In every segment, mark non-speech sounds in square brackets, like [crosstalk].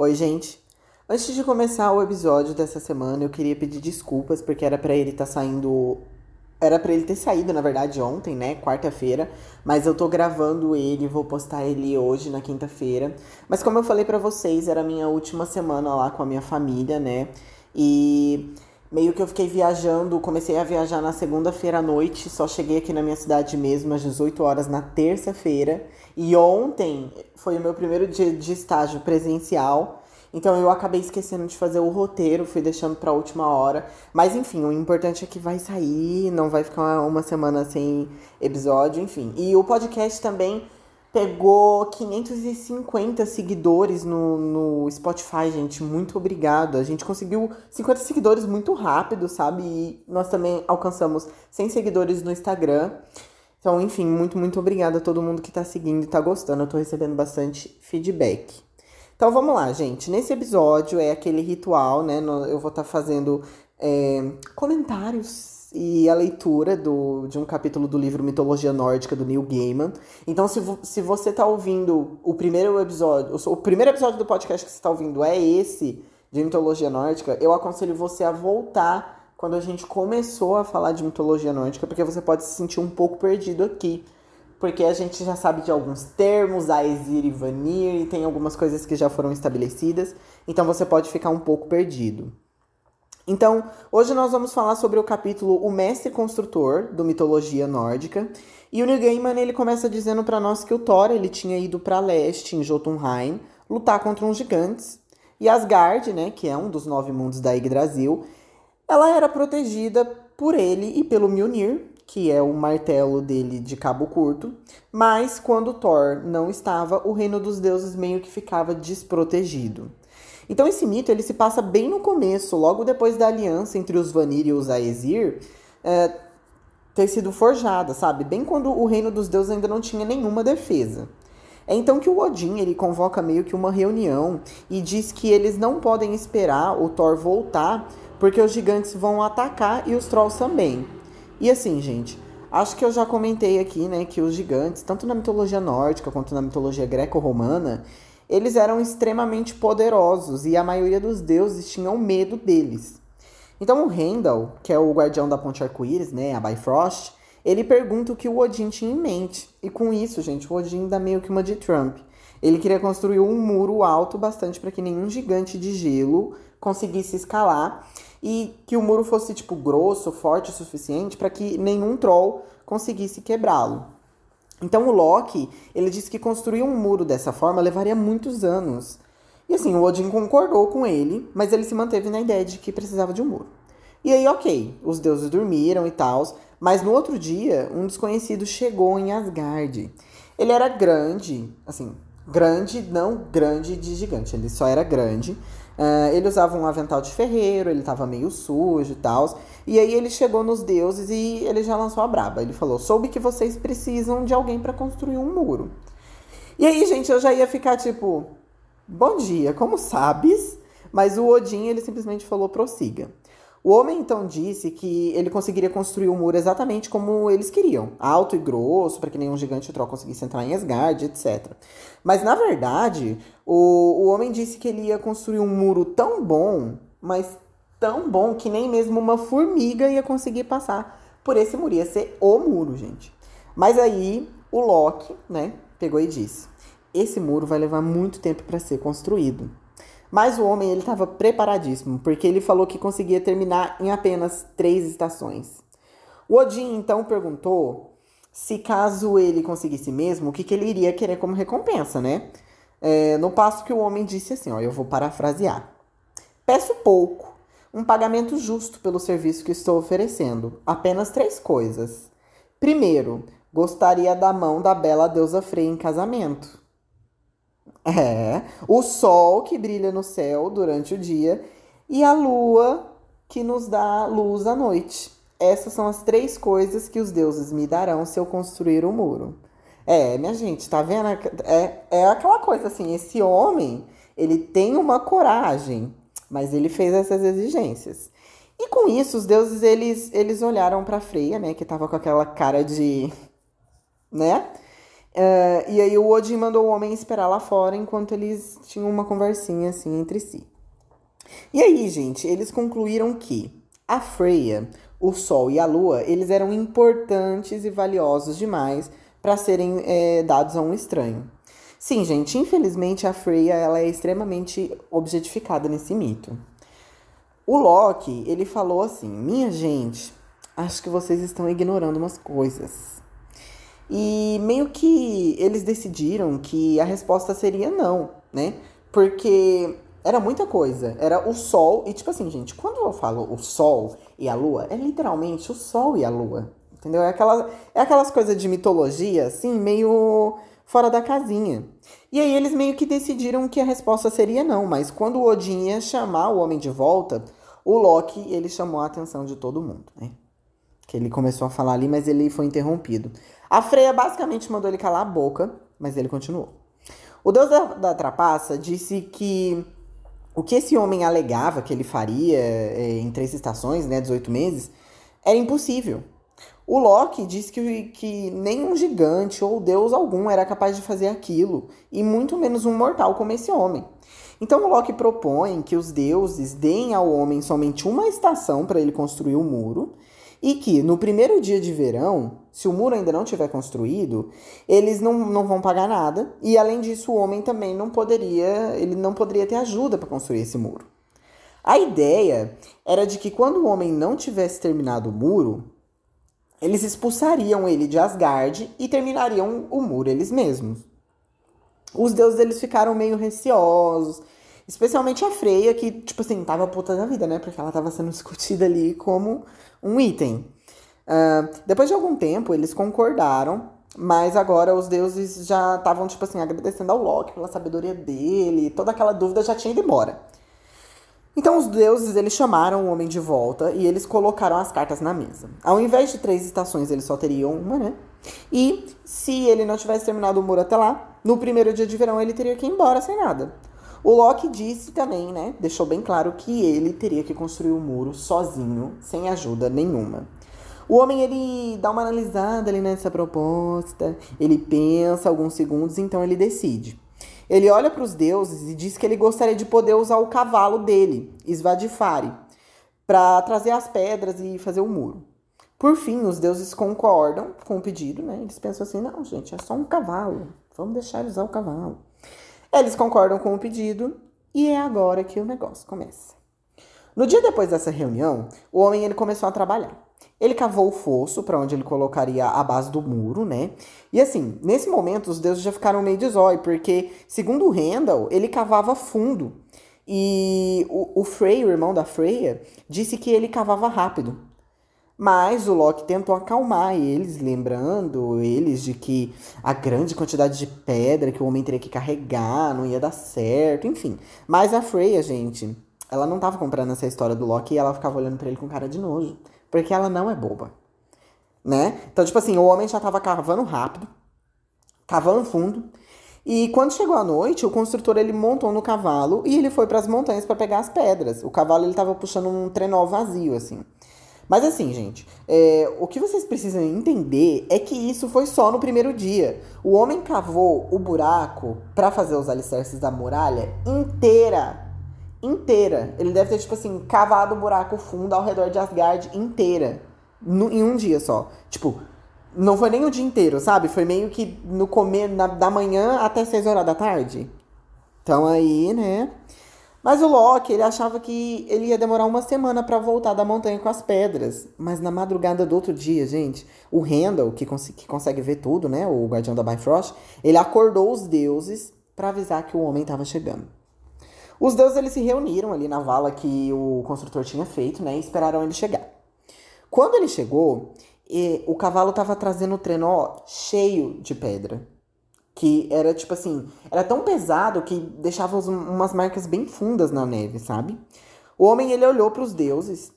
Oi, gente. Antes de começar o episódio dessa semana, eu queria pedir desculpas porque era para ele estar tá saindo era para ele ter saído, na verdade, ontem, né, quarta-feira, mas eu tô gravando ele, vou postar ele hoje na quinta-feira. Mas como eu falei para vocês, era a minha última semana lá com a minha família, né? E meio que eu fiquei viajando, comecei a viajar na segunda-feira à noite, só cheguei aqui na minha cidade mesmo às 18 horas na terça-feira. E ontem foi o meu primeiro dia de estágio presencial. Então eu acabei esquecendo de fazer o roteiro, fui deixando pra última hora. Mas enfim, o importante é que vai sair, não vai ficar uma semana sem episódio, enfim. E o podcast também pegou 550 seguidores no, no Spotify, gente. Muito obrigado. A gente conseguiu 50 seguidores muito rápido, sabe? E nós também alcançamos 100 seguidores no Instagram. Então, enfim, muito, muito obrigada a todo mundo que tá seguindo e tá gostando. Eu tô recebendo bastante feedback. Então vamos lá, gente. Nesse episódio é aquele ritual, né? Eu vou estar tá fazendo é, comentários e a leitura do, de um capítulo do livro Mitologia Nórdica do Neil Gaiman. Então, se, se você está ouvindo o primeiro episódio, o primeiro episódio do podcast que você está ouvindo é esse de mitologia nórdica, eu aconselho você a voltar quando a gente começou a falar de mitologia nórdica, porque você pode se sentir um pouco perdido aqui porque a gente já sabe de alguns termos, Aesir e Vanir, e tem algumas coisas que já foram estabelecidas, então você pode ficar um pouco perdido. Então, hoje nós vamos falar sobre o capítulo O Mestre Construtor, do Mitologia Nórdica, e o Neil Gaiman ele começa dizendo para nós que o Thor ele tinha ido para leste, em Jotunheim, lutar contra uns gigantes, e Asgard, né, que é um dos nove mundos da Yggdrasil, ela era protegida por ele e pelo Mjolnir, que é o martelo dele de cabo curto, mas quando Thor não estava, o reino dos deuses meio que ficava desprotegido. Então esse mito ele se passa bem no começo, logo depois da aliança entre os Vanir e os Aesir é, ter sido forjada, sabe? Bem quando o reino dos deuses ainda não tinha nenhuma defesa. É então que o Odin ele convoca meio que uma reunião e diz que eles não podem esperar o Thor voltar porque os gigantes vão atacar e os trolls também. E assim, gente, acho que eu já comentei aqui, né, que os gigantes, tanto na mitologia nórdica quanto na mitologia greco-romana, eles eram extremamente poderosos e a maioria dos deuses tinham medo deles. Então o Heimdall, que é o guardião da ponte arco-íris, né, a Bifrost, ele pergunta o que o Odin tinha em mente. E com isso, gente, o Odin dá meio que uma de Trump. Ele queria construir um muro alto bastante para que nenhum gigante de gelo conseguisse escalar e que o muro fosse tipo grosso, forte o suficiente para que nenhum troll conseguisse quebrá-lo. Então o Loki, ele disse que construir um muro dessa forma levaria muitos anos. E assim, o Odin concordou com ele, mas ele se manteve na ideia de que precisava de um muro. E aí, ok, os deuses dormiram e tal, mas no outro dia, um desconhecido chegou em Asgard. Ele era grande, assim, grande, não grande de gigante, ele só era grande, Uh, ele usava um avental de ferreiro, ele tava meio sujo e tal. E aí ele chegou nos deuses e ele já lançou a braba. Ele falou: soube que vocês precisam de alguém para construir um muro. E aí, gente, eu já ia ficar tipo: bom dia, como sabes? Mas o Odin, ele simplesmente falou: prossiga. O homem então disse que ele conseguiria construir o muro exatamente como eles queriam, alto e grosso, para que nenhum gigante troll conseguisse entrar em Asgard, etc. Mas na verdade, o, o homem disse que ele ia construir um muro tão bom, mas tão bom que nem mesmo uma formiga ia conseguir passar por esse muro. Ia ser o muro, gente. Mas aí o Loki, né, pegou e disse: esse muro vai levar muito tempo para ser construído. Mas o homem ele estava preparadíssimo, porque ele falou que conseguia terminar em apenas três estações. O Odin então perguntou se caso ele conseguisse mesmo, o que, que ele iria querer como recompensa, né? É, no passo que o homem disse assim, ó, eu vou parafrasear. Peço pouco, um pagamento justo pelo serviço que estou oferecendo. Apenas três coisas. Primeiro, gostaria da mão da bela deusa Frey em casamento. É, o sol que brilha no céu durante o dia e a lua que nos dá luz à noite. Essas são as três coisas que os deuses me darão se eu construir o um muro. É, minha gente, tá vendo? É, é aquela coisa assim, esse homem, ele tem uma coragem, mas ele fez essas exigências. E com isso, os deuses, eles, eles olharam para Freia, né, que tava com aquela cara de... né? Uh, e aí o Odin mandou o homem esperar lá fora enquanto eles tinham uma conversinha assim entre si. E aí, gente, eles concluíram que a Freya, o Sol e a Lua, eles eram importantes e valiosos demais para serem é, dados a um estranho. Sim, gente, infelizmente a Freya ela é extremamente objetificada nesse mito. O Loki, ele falou assim: "Minha gente, acho que vocês estão ignorando umas coisas". E meio que eles decidiram que a resposta seria não, né? Porque era muita coisa. Era o sol e tipo assim, gente, quando eu falo o sol e a lua, é literalmente o sol e a lua. Entendeu? É, aquela, é aquelas coisas de mitologia, assim, meio fora da casinha. E aí eles meio que decidiram que a resposta seria não, mas quando o Odin ia chamar o homem de volta, o Loki, ele chamou a atenção de todo mundo, né? Que ele começou a falar ali, mas ele foi interrompido. A Freya basicamente mandou ele calar a boca, mas ele continuou. O deus da, da trapaça disse que o que esse homem alegava que ele faria é, em três estações, né, 18 meses, era impossível. O Loki disse que, que nenhum gigante ou deus algum era capaz de fazer aquilo, e muito menos um mortal como esse homem. Então o Loki propõe que os deuses deem ao homem somente uma estação para ele construir o muro, e que no primeiro dia de verão, se o muro ainda não tiver construído, eles não, não vão pagar nada, e além disso o homem também não poderia, ele não poderia ter ajuda para construir esse muro. A ideia era de que quando o homem não tivesse terminado o muro, eles expulsariam ele de Asgard e terminariam o muro eles mesmos. Os deuses eles ficaram meio receosos, especialmente a Freya, que, tipo assim, tava puta da vida, né? Porque ela tava sendo [laughs] discutida ali como um item. Uh, depois de algum tempo, eles concordaram, mas agora os deuses já estavam, tipo assim, agradecendo ao Loki pela sabedoria dele, toda aquela dúvida já tinha ido embora. Então os deuses eles chamaram o homem de volta e eles colocaram as cartas na mesa. Ao invés de três estações, eles só teriam uma, né? E se ele não tivesse terminado o muro até lá, no primeiro dia de verão ele teria que ir embora sem nada. O Loki disse também, né? Deixou bem claro que ele teria que construir o muro sozinho, sem ajuda nenhuma. O homem ele dá uma analisada ali nessa proposta, ele pensa alguns segundos, então ele decide. Ele olha para os deuses e diz que ele gostaria de poder usar o cavalo dele, Svadifari, para trazer as pedras e fazer o muro. Por fim, os deuses concordam com o pedido, né? Eles pensam assim: não, gente, é só um cavalo, vamos deixar ele usar o cavalo. Eles concordam com o pedido e é agora que o negócio começa. No dia depois dessa reunião, o homem ele começou a trabalhar. Ele cavou o fosso para onde ele colocaria a base do muro, né? E assim, nesse momento os deuses já ficaram meio de zóio, porque, segundo o Randall, ele cavava fundo. E o, o Frey, o irmão da Freya, disse que ele cavava rápido. Mas o Loki tentou acalmar eles, lembrando eles de que a grande quantidade de pedra que o homem teria que carregar não ia dar certo, enfim. Mas a Freya, gente, ela não tava comprando essa história do Loki e ela ficava olhando para ele com cara de nojo. Porque ela não é boba. Né? Então, tipo assim, o homem já tava cavando rápido, cavando fundo. E quando chegou a noite, o construtor ele montou no cavalo e ele foi para as montanhas para pegar as pedras. O cavalo ele tava puxando um trenó vazio assim. Mas assim, gente, é, o que vocês precisam entender é que isso foi só no primeiro dia. O homem cavou o buraco para fazer os alicerces da muralha inteira inteira. Ele deve ter, tipo assim, cavado o buraco fundo ao redor de Asgard inteira. No, em um dia só. Tipo, não foi nem o dia inteiro, sabe? Foi meio que no comer da manhã até 6 horas da tarde. Então aí, né? Mas o Loki, ele achava que ele ia demorar uma semana para voltar da montanha com as pedras. Mas na madrugada do outro dia, gente, o Randall, que, cons que consegue ver tudo, né? O guardião da Bifrost, ele acordou os deuses para avisar que o homem estava chegando. Os deuses eles se reuniram ali na vala que o construtor tinha feito, né? E esperaram ele chegar. Quando ele chegou, o cavalo estava trazendo o trenó cheio de pedra. Que era tipo assim, era tão pesado que deixava umas marcas bem fundas na neve, sabe? O homem ele olhou para os deuses,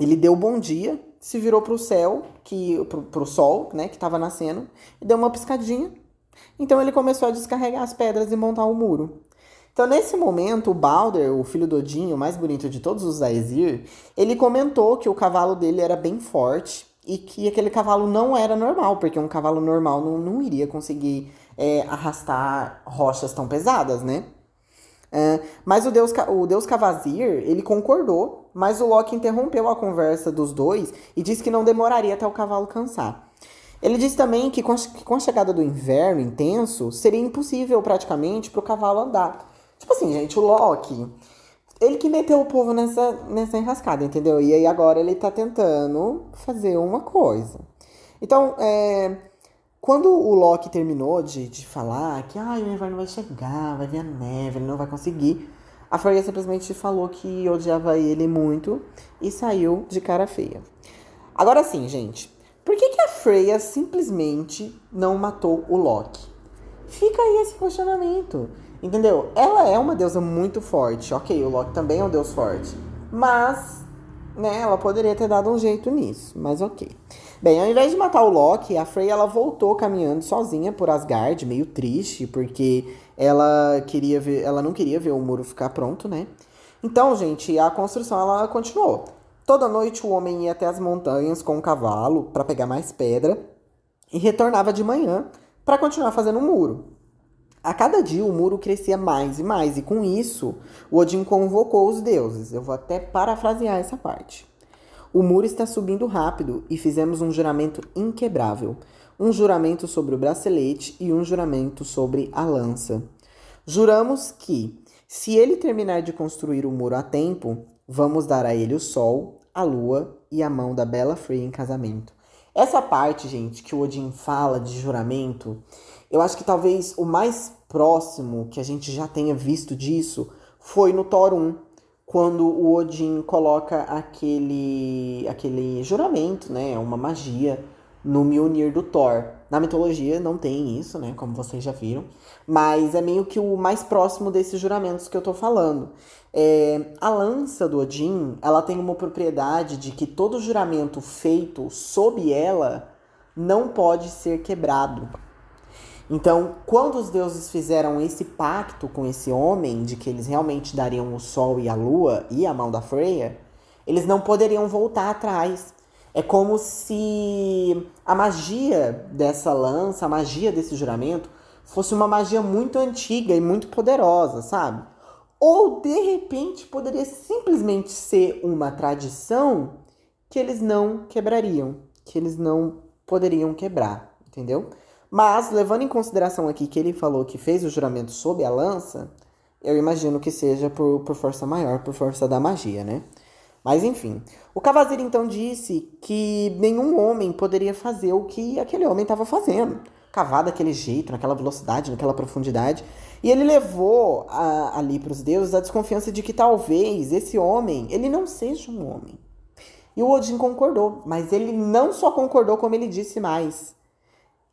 ele deu bom dia, se virou para o céu, que para o sol, né, que estava nascendo, e deu uma piscadinha. Então ele começou a descarregar as pedras e montar o muro. Então, nesse momento, o Balder, o filho do Odin, o mais bonito de todos os Aesir, ele comentou que o cavalo dele era bem forte e que aquele cavalo não era normal, porque um cavalo normal não, não iria conseguir é, arrastar rochas tão pesadas, né? É, mas o deus, o deus Cavazir, ele concordou, mas o Loki interrompeu a conversa dos dois e disse que não demoraria até o cavalo cansar. Ele disse também que com, que com a chegada do inverno intenso, seria impossível praticamente para o cavalo andar. Tipo assim, gente, o Loki, ele que meteu o povo nessa, nessa enrascada, entendeu? E aí agora ele tá tentando fazer uma coisa. Então, é, quando o Loki terminou de, de falar que ah, o inverno vai chegar, vai vir a neve, ele não vai conseguir, a Freya simplesmente falou que odiava ele muito e saiu de cara feia. Agora sim, gente, por que, que a Freya simplesmente não matou o Loki? Fica aí esse questionamento. Entendeu? Ela é uma deusa muito forte. Ok, o Loki também é um deus forte. Mas, né, ela poderia ter dado um jeito nisso. Mas ok. Bem, ao invés de matar o Loki, a Frey ela voltou caminhando sozinha por Asgard, meio triste, porque ela queria ver, ela não queria ver o muro ficar pronto, né? Então, gente, a construção ela continuou. Toda noite o homem ia até as montanhas com um cavalo para pegar mais pedra e retornava de manhã para continuar fazendo o um muro. A cada dia o muro crescia mais e mais, e com isso, o Odin convocou os deuses. Eu vou até parafrasear essa parte. O muro está subindo rápido e fizemos um juramento inquebrável. Um juramento sobre o bracelete e um juramento sobre a lança. Juramos que, se ele terminar de construir o muro a tempo, vamos dar a ele o sol, a lua e a mão da bela Frey em casamento. Essa parte, gente, que o Odin fala de juramento, eu acho que talvez o mais próximo que a gente já tenha visto disso foi no Thor 1, quando o Odin coloca aquele aquele juramento, né, uma magia no Mjolnir do Thor. Na mitologia não tem isso, né, como vocês já viram, mas é meio que o mais próximo desses juramentos que eu tô falando. É, a lança do Odin, ela tem uma propriedade de que todo juramento feito sob ela não pode ser quebrado. Então, quando os deuses fizeram esse pacto com esse homem de que eles realmente dariam o sol e a lua e a mão da Freya, eles não poderiam voltar atrás. É como se a magia dessa lança, a magia desse juramento, fosse uma magia muito antiga e muito poderosa, sabe? Ou de repente poderia simplesmente ser uma tradição que eles não quebrariam, que eles não poderiam quebrar, entendeu? Mas, levando em consideração aqui que ele falou que fez o juramento sob a lança, eu imagino que seja por, por força maior, por força da magia, né? Mas enfim, o Cavazir então disse que nenhum homem poderia fazer o que aquele homem estava fazendo. Cavar daquele jeito, naquela velocidade, naquela profundidade. E ele levou a, ali para os deuses a desconfiança de que talvez esse homem, ele não seja um homem. E o Odin concordou, mas ele não só concordou, como ele disse mais.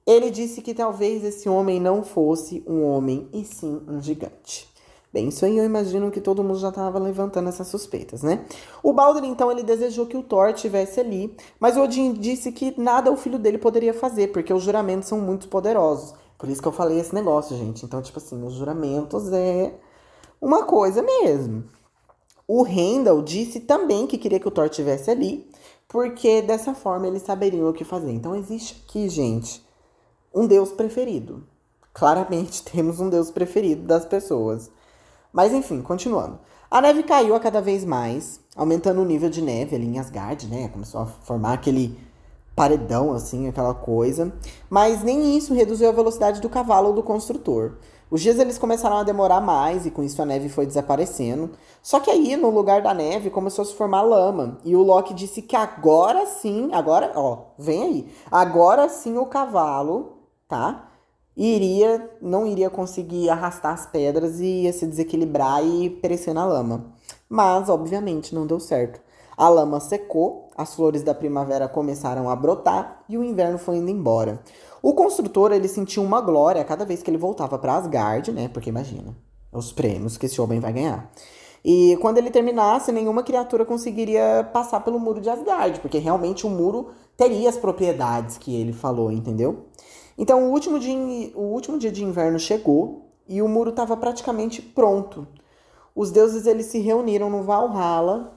Ele disse que talvez esse homem não fosse um homem e sim um gigante. Bem, isso aí eu imagino que todo mundo já estava levantando essas suspeitas, né? O Baldur, então, ele desejou que o Thor estivesse ali, mas Odin disse que nada o filho dele poderia fazer, porque os juramentos são muito poderosos. Por isso que eu falei esse negócio, gente. Então, tipo assim, os juramentos é uma coisa mesmo. O Rendel disse também que queria que o Thor estivesse ali, porque dessa forma eles saberiam o que fazer. Então, existe aqui, gente, um Deus preferido. Claramente [laughs] temos um Deus preferido das pessoas. Mas enfim, continuando. A neve caiu a cada vez mais, aumentando o nível de neve ali em Asgard, né? Começou a formar aquele paredão, assim, aquela coisa. Mas nem isso reduziu a velocidade do cavalo ou do construtor. Os dias eles começaram a demorar mais e com isso a neve foi desaparecendo. Só que aí, no lugar da neve, começou a se formar lama. E o Loki disse que agora sim, agora, ó, vem aí. Agora sim o cavalo tá? Iria, não iria conseguir arrastar as pedras e ia se desequilibrar e perecer na lama. Mas, obviamente, não deu certo. A lama secou, as flores da primavera começaram a brotar e o inverno foi indo embora. O construtor ele sentiu uma glória cada vez que ele voltava para Asgard, né? Porque imagina, os prêmios que esse homem vai ganhar. E quando ele terminasse, nenhuma criatura conseguiria passar pelo muro de Asgard, porque realmente o muro teria as propriedades que ele falou, entendeu? Então o último dia, o último dia de inverno chegou e o muro estava praticamente pronto. Os deuses eles se reuniram no Valhalla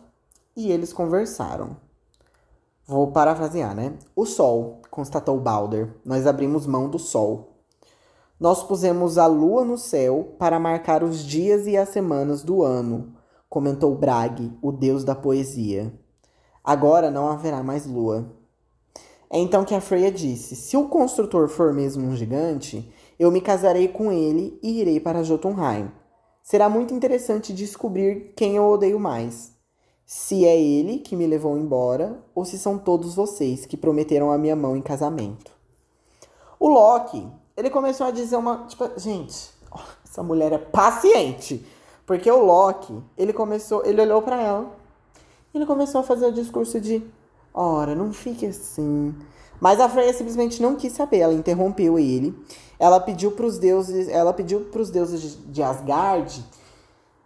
e eles conversaram. Vou parafrasear, né? O sol, constatou Balder. Nós abrimos mão do sol. Nós pusemos a lua no céu para marcar os dias e as semanas do ano, comentou Brag, o deus da poesia. Agora não haverá mais lua. É então que a Freya disse: Se o construtor for mesmo um gigante, eu me casarei com ele e irei para Jotunheim. Será muito interessante descobrir quem eu odeio mais. Se é ele que me levou embora, ou se são todos vocês que prometeram a minha mão em casamento. O Loki, ele começou a dizer uma. Tipo, gente, essa mulher é paciente. Porque o Loki, ele começou, ele olhou para ela. Ele começou a fazer o discurso de: Ora, não fique assim. Mas a Freya simplesmente não quis saber, ela interrompeu ele. Ela pediu para os deuses, ela pediu para os deuses de Asgard.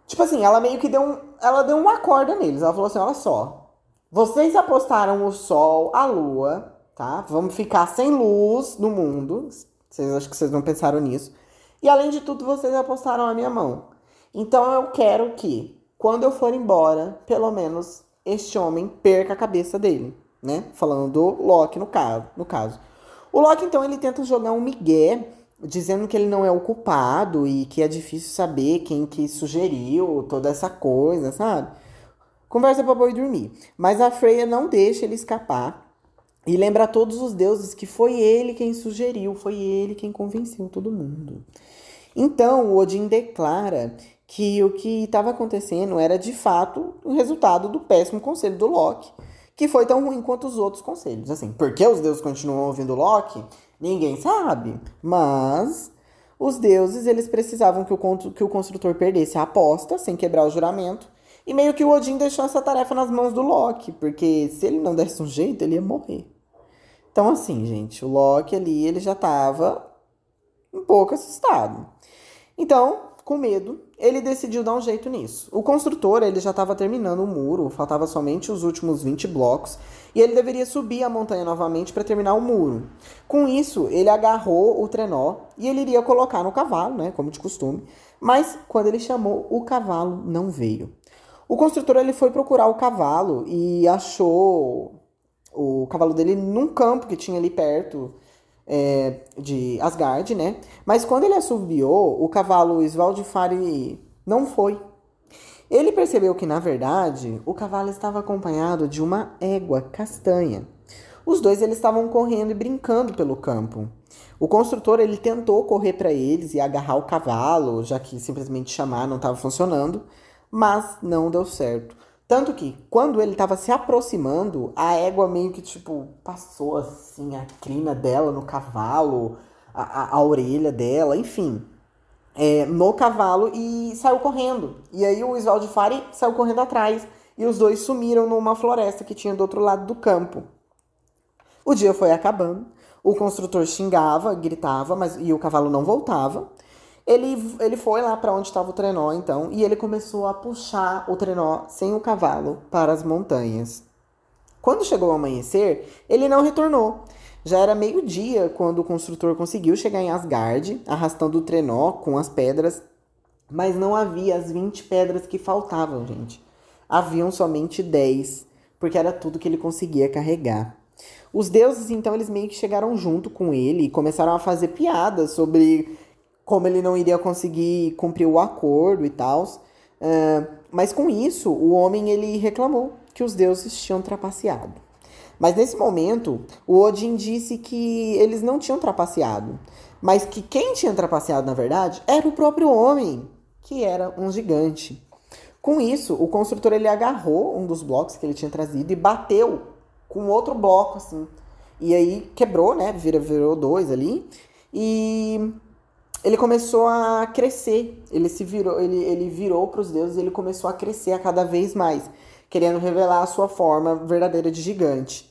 Tipo assim, ela meio que deu um, ela deu uma corda neles. Ela falou assim: "Olha só. Vocês apostaram o sol, a lua, tá? Vamos ficar sem luz no mundo. Vocês acho que vocês não pensaram nisso. E além de tudo, vocês apostaram a minha mão. Então eu quero que quando eu for embora, pelo menos este homem perca a cabeça dele né? Falando do Loki no caso, no caso. O Loki, então, ele tenta jogar um migué, dizendo que ele não é o culpado e que é difícil saber quem que sugeriu toda essa coisa, sabe? Conversa pra boi dormir. Mas a Freya não deixa ele escapar e lembra a todos os deuses que foi ele quem sugeriu, foi ele quem convenceu todo mundo. Então, o Odin declara que o que estava acontecendo era de fato o resultado do péssimo conselho do Loki que foi tão ruim quanto os outros conselhos. Assim, por que os deuses continuam ouvindo Loki? Ninguém sabe. Mas os deuses, eles precisavam que o, que o construtor perdesse a aposta, sem quebrar o juramento. E meio que o Odin deixou essa tarefa nas mãos do Loki, porque se ele não desse um jeito, ele ia morrer. Então, assim, gente, o Loki ali, ele já tava um pouco assustado. Então, com medo, ele decidiu dar um jeito nisso. O construtor ele já estava terminando o muro, faltava somente os últimos 20 blocos, e ele deveria subir a montanha novamente para terminar o muro. Com isso, ele agarrou o trenó e ele iria colocar no cavalo, né, como de costume, mas quando ele chamou, o cavalo não veio. O construtor ele foi procurar o cavalo e achou o cavalo dele num campo que tinha ali perto, é, de Asgard, né? Mas quando ele assobiou, o cavalo Svaldfari não foi. Ele percebeu que, na verdade, o cavalo estava acompanhado de uma égua castanha. Os dois eles estavam correndo e brincando pelo campo. O construtor ele tentou correr para eles e agarrar o cavalo, já que simplesmente chamar não estava funcionando, mas não deu certo. Tanto que, quando ele estava se aproximando, a égua meio que, tipo, passou assim a crina dela no cavalo, a, a, a orelha dela, enfim, é, no cavalo e saiu correndo. E aí o Isvaldifari saiu correndo atrás e os dois sumiram numa floresta que tinha do outro lado do campo. O dia foi acabando, o construtor xingava, gritava, mas e o cavalo não voltava. Ele, ele foi lá para onde estava o trenó, então, e ele começou a puxar o trenó sem o cavalo para as montanhas. Quando chegou o amanhecer, ele não retornou. Já era meio-dia quando o construtor conseguiu chegar em Asgard, arrastando o trenó com as pedras, mas não havia as 20 pedras que faltavam, gente. Haviam somente 10, porque era tudo que ele conseguia carregar. Os deuses, então, eles meio que chegaram junto com ele e começaram a fazer piadas sobre como ele não iria conseguir cumprir o acordo e tal. Uh, mas com isso, o homem ele reclamou que os deuses tinham trapaceado. Mas nesse momento, o Odin disse que eles não tinham trapaceado, mas que quem tinha trapaceado, na verdade, era o próprio homem, que era um gigante. Com isso, o construtor ele agarrou um dos blocos que ele tinha trazido e bateu com outro bloco assim. E aí quebrou, né? Vira, virou dois ali. E ele começou a crescer. Ele se virou, ele, ele virou para os deuses, ele começou a crescer a cada vez mais, querendo revelar a sua forma verdadeira de gigante.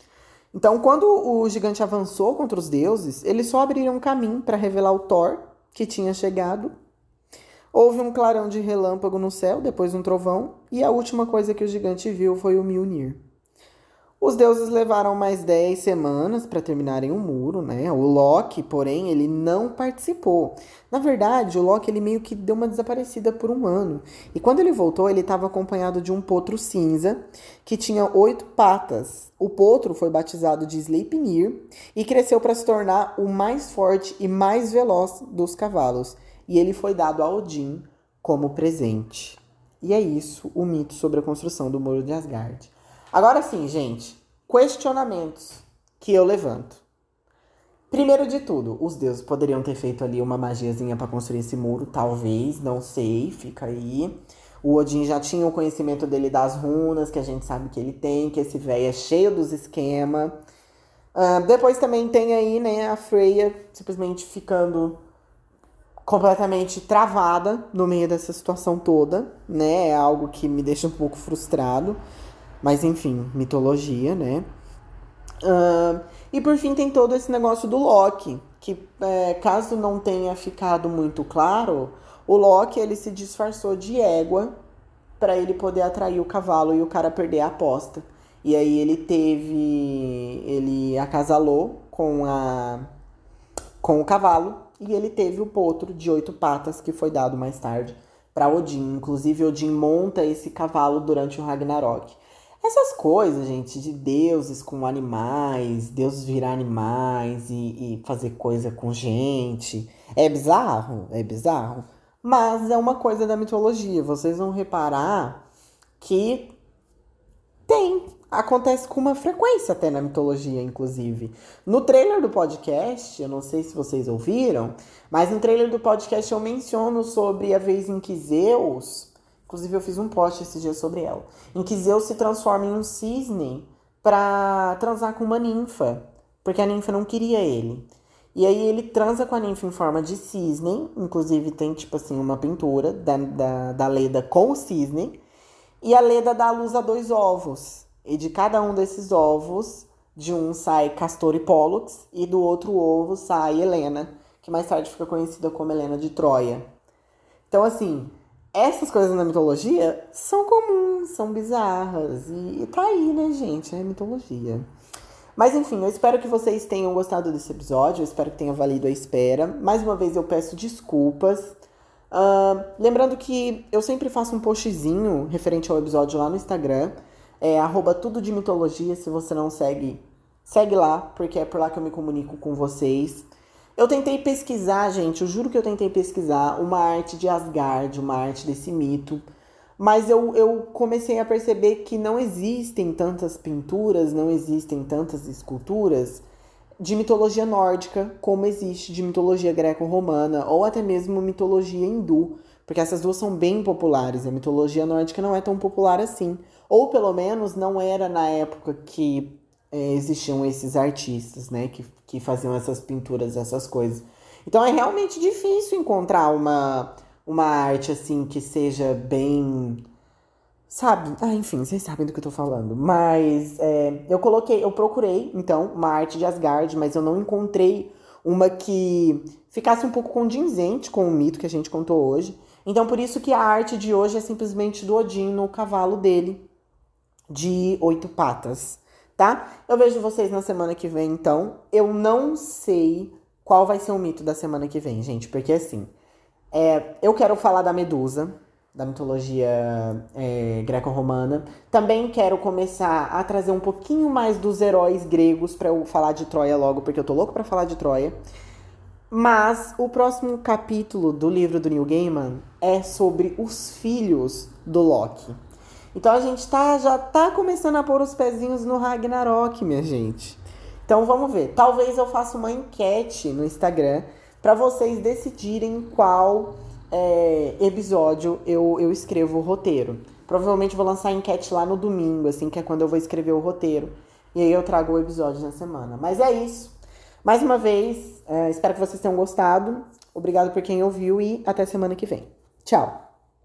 Então, quando o gigante avançou contra os deuses, eles só abriram um caminho para revelar o Thor, que tinha chegado. Houve um clarão de relâmpago no céu, depois um trovão, e a última coisa que o gigante viu foi o Mjolnir. Os deuses levaram mais 10 semanas para terminarem o muro, né? O Loki, porém, ele não participou. Na verdade, o Loki ele meio que deu uma desaparecida por um ano. E quando ele voltou, ele estava acompanhado de um potro cinza que tinha oito patas. O potro foi batizado de Sleipnir e cresceu para se tornar o mais forte e mais veloz dos cavalos. E ele foi dado a Odin como presente. E é isso o mito sobre a construção do Muro de Asgard. Agora sim, gente, questionamentos que eu levanto. Primeiro de tudo, os deuses poderiam ter feito ali uma magiazinha para construir esse muro, talvez, não sei, fica aí. O Odin já tinha o conhecimento dele das runas, que a gente sabe que ele tem, que esse velho é cheio dos esquemas. Uh, depois também tem aí, né, a Freya simplesmente ficando completamente travada no meio dessa situação toda, né? É algo que me deixa um pouco frustrado. Mas enfim, mitologia, né? Uh, e por fim tem todo esse negócio do Loki, que é, caso não tenha ficado muito claro, o Loki ele se disfarçou de égua para ele poder atrair o cavalo e o cara perder a aposta. E aí ele teve, ele acasalou com a com o cavalo e ele teve o potro de oito patas que foi dado mais tarde para Odin. Inclusive Odin monta esse cavalo durante o Ragnarok. Essas coisas, gente, de deuses com animais, deuses virar animais e, e fazer coisa com gente. É bizarro, é bizarro. Mas é uma coisa da mitologia. Vocês vão reparar que tem. Acontece com uma frequência até na mitologia, inclusive. No trailer do podcast, eu não sei se vocês ouviram, mas no trailer do podcast eu menciono sobre a vez em que Zeus Inclusive, eu fiz um post esse dia sobre ela. Em que Zeus se transforma em um cisne pra transar com uma ninfa. Porque a ninfa não queria ele. E aí ele transa com a ninfa em forma de cisne. Inclusive, tem, tipo assim, uma pintura da, da, da Leda com o cisne. E a Leda dá a luz a dois ovos. E de cada um desses ovos, de um sai Castor e Pollux. E do outro ovo sai Helena. Que mais tarde fica conhecida como Helena de Troia. Então, assim, essas coisas na mitologia são comuns, são bizarras. E, e tá aí, né, gente? É mitologia. Mas enfim, eu espero que vocês tenham gostado desse episódio. Eu espero que tenha valido a espera. Mais uma vez eu peço desculpas. Uh, lembrando que eu sempre faço um postzinho referente ao episódio lá no Instagram. É arroba tudo de mitologia. Se você não segue, segue lá, porque é por lá que eu me comunico com vocês. Eu tentei pesquisar, gente, eu juro que eu tentei pesquisar uma arte de Asgard, uma arte desse mito. Mas eu, eu comecei a perceber que não existem tantas pinturas, não existem tantas esculturas de mitologia nórdica como existe de mitologia greco-romana ou até mesmo mitologia hindu, porque essas duas são bem populares. A mitologia nórdica não é tão popular assim, ou pelo menos não era na época que é, existiam esses artistas, né, que, que faziam essas pinturas, essas coisas. Então é realmente difícil encontrar uma, uma arte assim que seja bem. Sabe? Ah, enfim, vocês sabem do que eu tô falando. Mas é, eu coloquei, eu procurei, então, uma arte de Asgard, mas eu não encontrei uma que ficasse um pouco condizente com o mito que a gente contou hoje. Então, por isso que a arte de hoje é simplesmente do Odin no cavalo dele, de oito patas tá? Eu vejo vocês na semana que vem, então. Eu não sei qual vai ser o mito da semana que vem, gente, porque assim, é, eu quero falar da Medusa, da mitologia é, greco-romana. Também quero começar a trazer um pouquinho mais dos heróis gregos para eu falar de Troia logo, porque eu tô louco para falar de Troia. Mas o próximo capítulo do livro do Neil Gaiman é sobre os filhos do Loki. Então a gente tá, já tá começando a pôr os pezinhos no Ragnarok, minha gente. Então vamos ver. Talvez eu faça uma enquete no Instagram para vocês decidirem qual é, episódio eu, eu escrevo o roteiro. Provavelmente vou lançar a enquete lá no domingo, assim, que é quando eu vou escrever o roteiro. E aí eu trago o episódio na semana. Mas é isso. Mais uma vez, é, espero que vocês tenham gostado. Obrigado por quem ouviu e até semana que vem. Tchau!